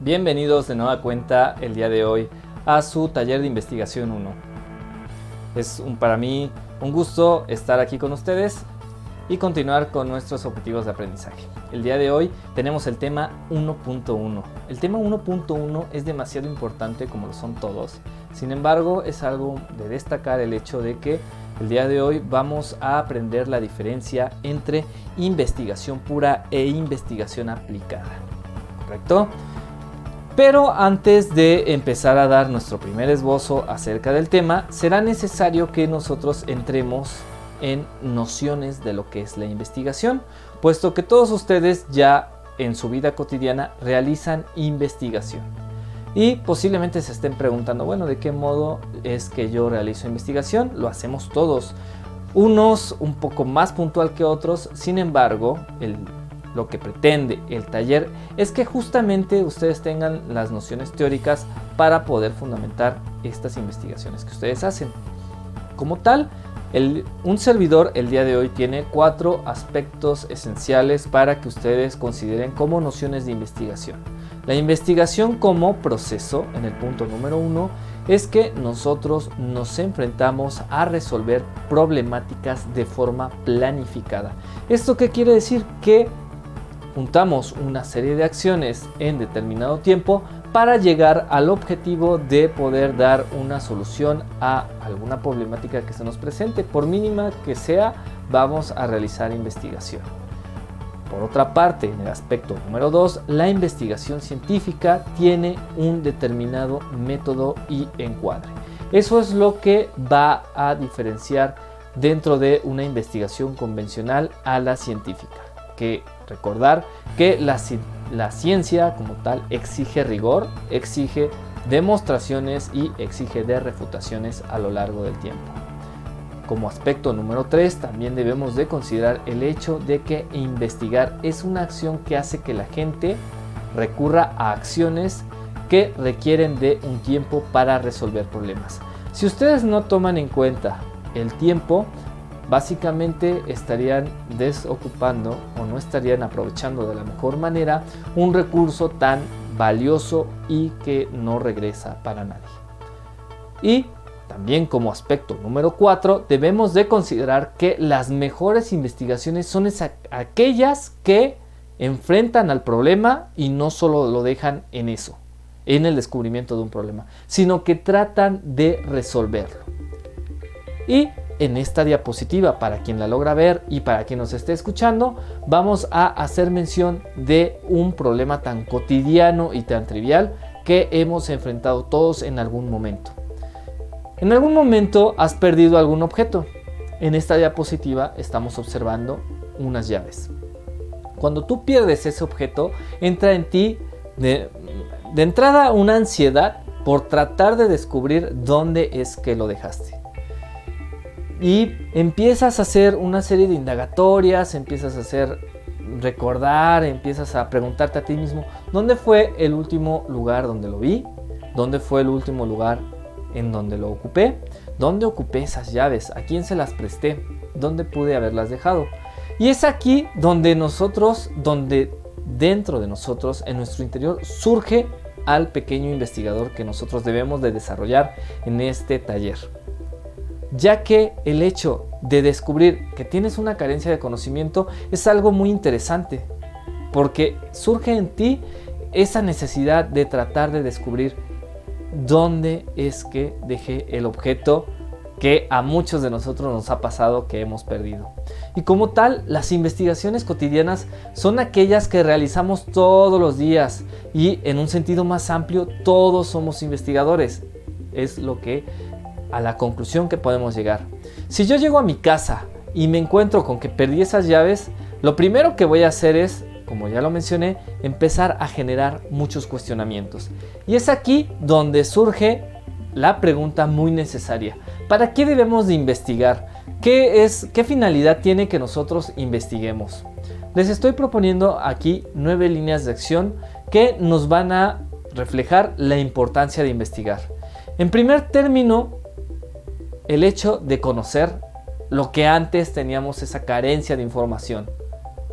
Bienvenidos de nueva cuenta el día de hoy a su taller de investigación 1. Es para mí un gusto estar aquí con ustedes y continuar con nuestros objetivos de aprendizaje. El día de hoy tenemos el tema 1.1. El tema 1.1 es demasiado importante como lo son todos. Sin embargo, es algo de destacar el hecho de que el día de hoy vamos a aprender la diferencia entre investigación pura e investigación aplicada. ¿Correcto? Pero antes de empezar a dar nuestro primer esbozo acerca del tema, será necesario que nosotros entremos en nociones de lo que es la investigación, puesto que todos ustedes ya en su vida cotidiana realizan investigación. Y posiblemente se estén preguntando, bueno, ¿de qué modo es que yo realizo investigación? Lo hacemos todos. Unos un poco más puntual que otros, sin embargo, el lo que pretende el taller es que justamente ustedes tengan las nociones teóricas para poder fundamentar estas investigaciones que ustedes hacen. Como tal, un servidor el día de hoy tiene cuatro aspectos esenciales para que ustedes consideren como nociones de investigación. La investigación como proceso, en el punto número uno, es que nosotros nos enfrentamos a resolver problemáticas de forma planificada. ¿Esto qué quiere decir? Que juntamos una serie de acciones en determinado tiempo para llegar al objetivo de poder dar una solución a alguna problemática que se nos presente. Por mínima que sea, vamos a realizar investigación. Por otra parte, en el aspecto número 2, la investigación científica tiene un determinado método y encuadre. Eso es lo que va a diferenciar dentro de una investigación convencional a la científica, que Recordar que la, ciencia como tal exige rigor, exige demostraciones y exige de refutaciones a lo largo del tiempo. Como aspecto número 3 también debemos de considerar el hecho de que investigar es una acción que hace que la gente recurra a acciones que requieren de un tiempo para resolver problemas. Si ustedes no toman en cuenta el tiempo, básicamente estarían desocupando o no estarían aprovechando de la mejor manera un recurso tan valioso y que no regresa para nadie. Y también como aspecto número 4 debemos de considerar que las mejores investigaciones son aquellas que enfrentan al problema y no solo lo dejan en eso, en el descubrimiento de un problema, sino que tratan de resolverlo. Y en esta diapositiva, para quien la logra ver y para quien nos esté escuchando, vamos a hacer mención de un problema tan cotidiano y tan trivial que hemos enfrentado todos en algún momento. En algún momento has perdido algún objeto. En esta diapositiva estamos observando unas llaves. Cuando tú pierdes ese objeto, entra en ti de, entrada una ansiedad por tratar de descubrir dónde es que lo dejaste y empiezas a hacer una serie de indagatorias, empiezas a hacer recordar, empiezas a preguntarte a ti mismo, ¿dónde fue el último lugar donde lo vi? ¿Dónde fue el último lugar en donde lo ocupé? ¿Dónde ocupé esas llaves? ¿A quién se las presté? ¿Dónde pude haberlas dejado? Y es aquí donde nosotros, donde dentro de nosotros, en nuestro interior, surge al pequeño investigador que nosotros debemos de desarrollar en este taller ya que el hecho de descubrir que tienes una carencia de conocimiento es algo muy interesante, porque surge en ti esa necesidad de tratar de descubrir dónde es que dejé el objeto que a muchos de nosotros nos ha pasado que hemos perdido. Y como tal, las investigaciones cotidianas son aquellas que realizamos todos los días y en un sentido más amplio todos somos investigadores. Es lo que a la conclusión que podemos llegar. Si yo llego a mi casa y me encuentro con que perdí esas llaves, lo primero que voy a hacer es, como ya lo mencioné, empezar a generar muchos cuestionamientos. Y es aquí donde surge la pregunta muy necesaria. ¿Para qué debemos de investigar? ¿Qué, es, ¿Qué finalidad tiene que nosotros investiguemos? Les estoy proponiendo aquí nueve líneas de acción que nos van a reflejar la importancia de investigar. En primer término, el hecho de conocer lo que antes teníamos esa carencia de información.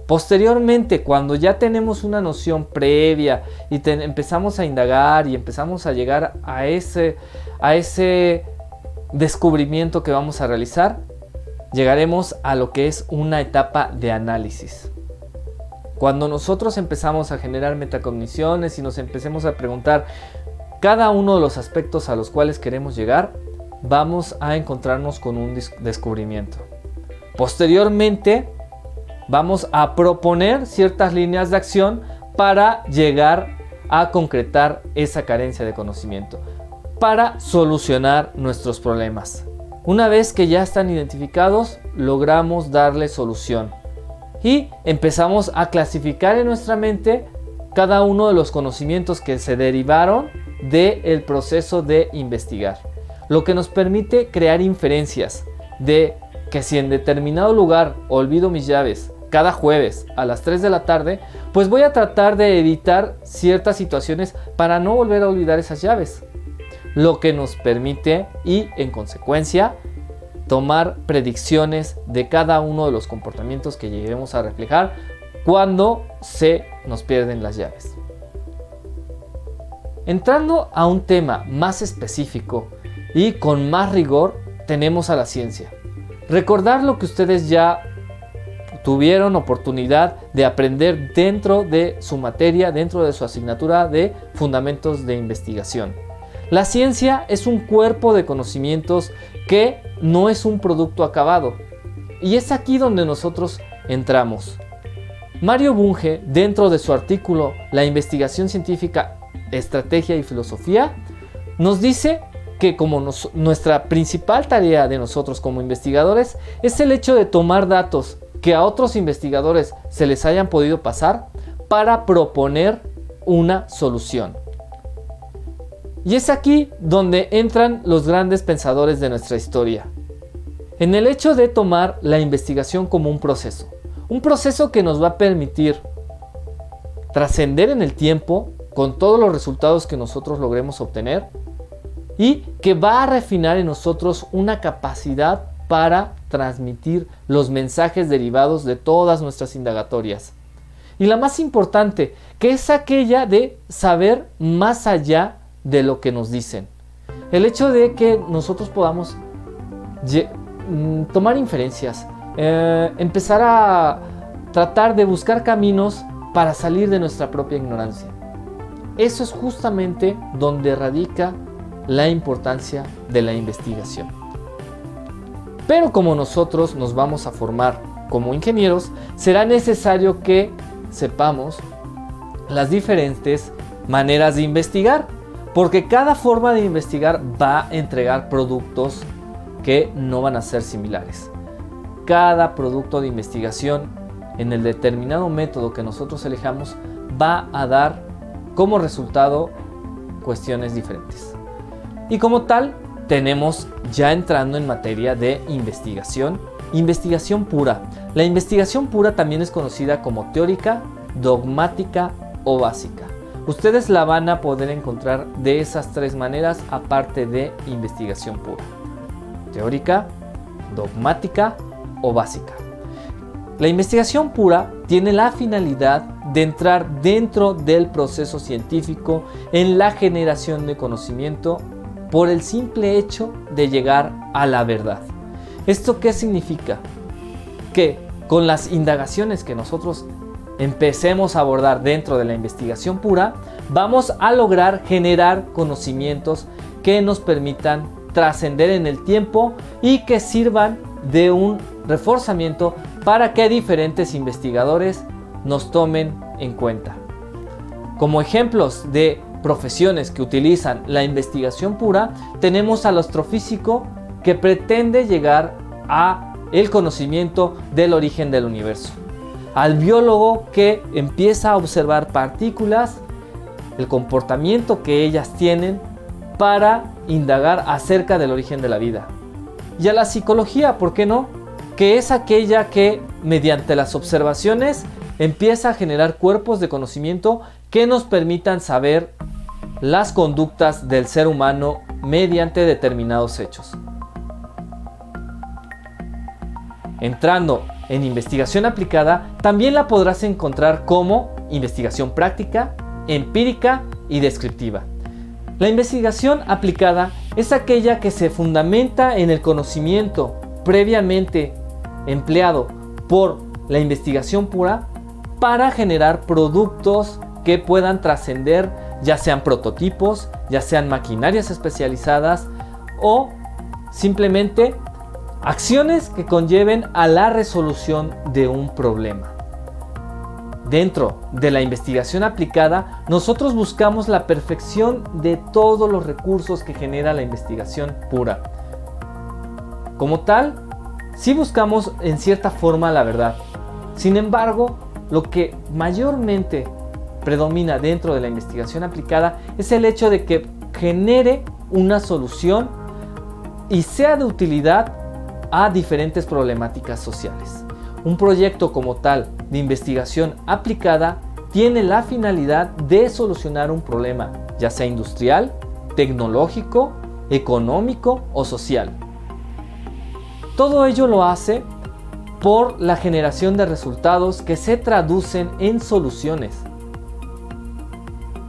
Posteriormente, cuando ya tenemos una noción previa y empezamos a indagar y empezamos a llegar a ese, a ese descubrimiento que vamos a realizar, llegaremos a lo que es una etapa de análisis. Cuando nosotros empezamos a generar metacogniciones y nos empecemos a preguntar cada uno de los aspectos a los cuales queremos llegar, vamos a encontrarnos con un descubrimiento. Posteriormente, vamos a proponer ciertas líneas de acción para llegar a concretar esa carencia de conocimiento, para solucionar nuestros problemas. Una vez que ya están identificados, logramos darle solución y empezamos a clasificar en nuestra mente cada uno de los conocimientos que se derivaron del proceso de investigar, lo que nos permite crear inferencias de que si en determinado lugar olvido mis llaves cada jueves a las 3 de la tarde, pues voy a tratar de evitar ciertas situaciones para no volver a olvidar esas llaves. Lo que nos permite y en consecuencia tomar predicciones de cada uno de los comportamientos que lleguemos a reflejar cuando se nos pierden las llaves. Entrando a un tema más específico y con más rigor, tenemos a la ciencia. Recordar lo que ustedes ya tuvieron oportunidad de aprender dentro de su materia, dentro de su asignatura de fundamentos de investigación. La ciencia es un cuerpo de conocimientos que no es un producto acabado. Y es aquí donde nosotros entramos. Mario Bunge, dentro de su artículo La investigación científica, estrategia y filosofía, nos dice que como nuestra principal tarea de nosotros como investigadores es el hecho de tomar datos que a otros investigadores se les hayan podido pasar para proponer una solución. Y es aquí donde entran los grandes pensadores de nuestra historia. En el hecho de tomar la investigación como un proceso. Un proceso que nos va a permitir trascender en el tiempo con todos los resultados que nosotros logremos obtener y que va a refinar en nosotros una capacidad para transmitir los mensajes derivados de todas nuestras indagatorias. Y la más importante, que es aquella de saber más allá de lo que nos dicen. El hecho de que nosotros podamos mm, tomar inferencias, eh, empezar a tratar de buscar caminos para salir de nuestra propia ignorancia. Eso es justamente donde radica la importancia de la investigación. Pero como nosotros nos vamos a formar como ingenieros, será necesario que sepamos las diferentes maneras de investigar, porque cada forma de investigar va a entregar productos que no van a ser similares. Cada producto de investigación en el determinado método que nosotros elijamos va a dar como resultado cuestiones diferentes. Y como tal, tenemos ya entrando en materia de investigación, investigación pura. La investigación pura también es conocida como teórica, dogmática o básica. Ustedes la van a poder encontrar de esas tres maneras aparte de investigación pura. Teórica, dogmática o básica. La investigación pura tiene la finalidad de entrar dentro del proceso científico en la generación de conocimiento por el simple hecho de llegar a la verdad. ¿Esto qué significa? Que con las indagaciones que nosotros empecemos a abordar dentro de la investigación pura, vamos a lograr generar conocimientos que nos permitan trascender en el tiempo y que sirvan de un reforzamiento para que diferentes investigadores nos tomen en cuenta. Como ejemplos de profesiones que utilizan la investigación pura, tenemos al astrofísico que pretende llegar a el conocimiento del origen del universo, al biólogo que empieza a observar partículas, el comportamiento que ellas tienen para indagar acerca del origen de la vida. Y a la psicología, ¿por qué no? Que es aquella que mediante las observaciones empieza a generar cuerpos de conocimiento que nos permitan saber las conductas del ser humano mediante determinados hechos. Entrando en investigación aplicada también la podrás encontrar como investigación práctica, empírica y descriptiva. La investigación aplicada es aquella que se fundamenta en el conocimiento previamente empleado por la investigación pura para generar productos que puedan trascender, ya sean prototipos, ya sean maquinarias especializadas o simplemente acciones que conlleven a la resolución de un problema. Dentro de la investigación aplicada, nosotros buscamos la perfección de todos los recursos que genera la investigación pura. Como tal, sí buscamos en cierta forma la verdad. Sin embargo, lo que mayormente predomina dentro de la investigación aplicada es el hecho de que genere una solución y sea de utilidad a diferentes problemáticas sociales. Un proyecto como tal de investigación aplicada tiene la finalidad de solucionar un problema, ya sea industrial, tecnológico, económico o social. Todo ello lo hace por la generación de resultados que se traducen en soluciones.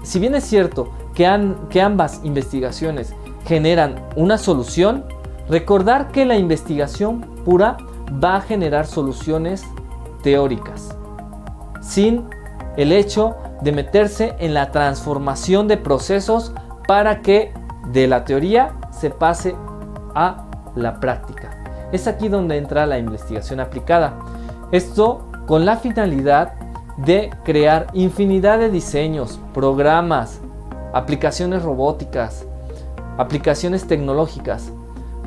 Si bien es cierto que, ambas investigaciones generan una solución, recordar que la investigación pura va a generar soluciones teóricas, sin el hecho de meterse en la transformación de procesos para que de la teoría se pase a la práctica. Es aquí donde entra la investigación aplicada. Esto con la finalidad de crear infinidad de diseños, programas, aplicaciones robóticas, aplicaciones tecnológicas,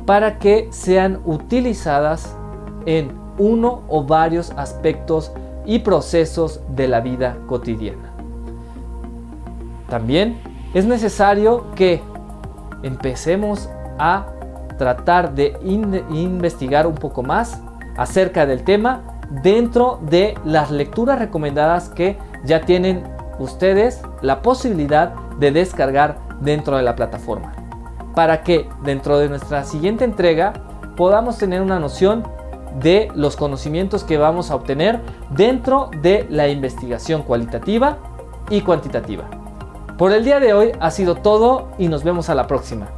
para que sean utilizadas en uno o varios aspectos y procesos de la vida cotidiana. También es necesario que empecemos a tratar de investigar un poco más acerca del tema dentro de las lecturas recomendadas que ya tienen ustedes la posibilidad de descargar dentro de la plataforma para que dentro de nuestra siguiente entrega podamos tener una noción de los conocimientos que vamos a obtener dentro de la investigación cualitativa y cuantitativa. Por el día de hoy ha sido todo y nos vemos a la próxima.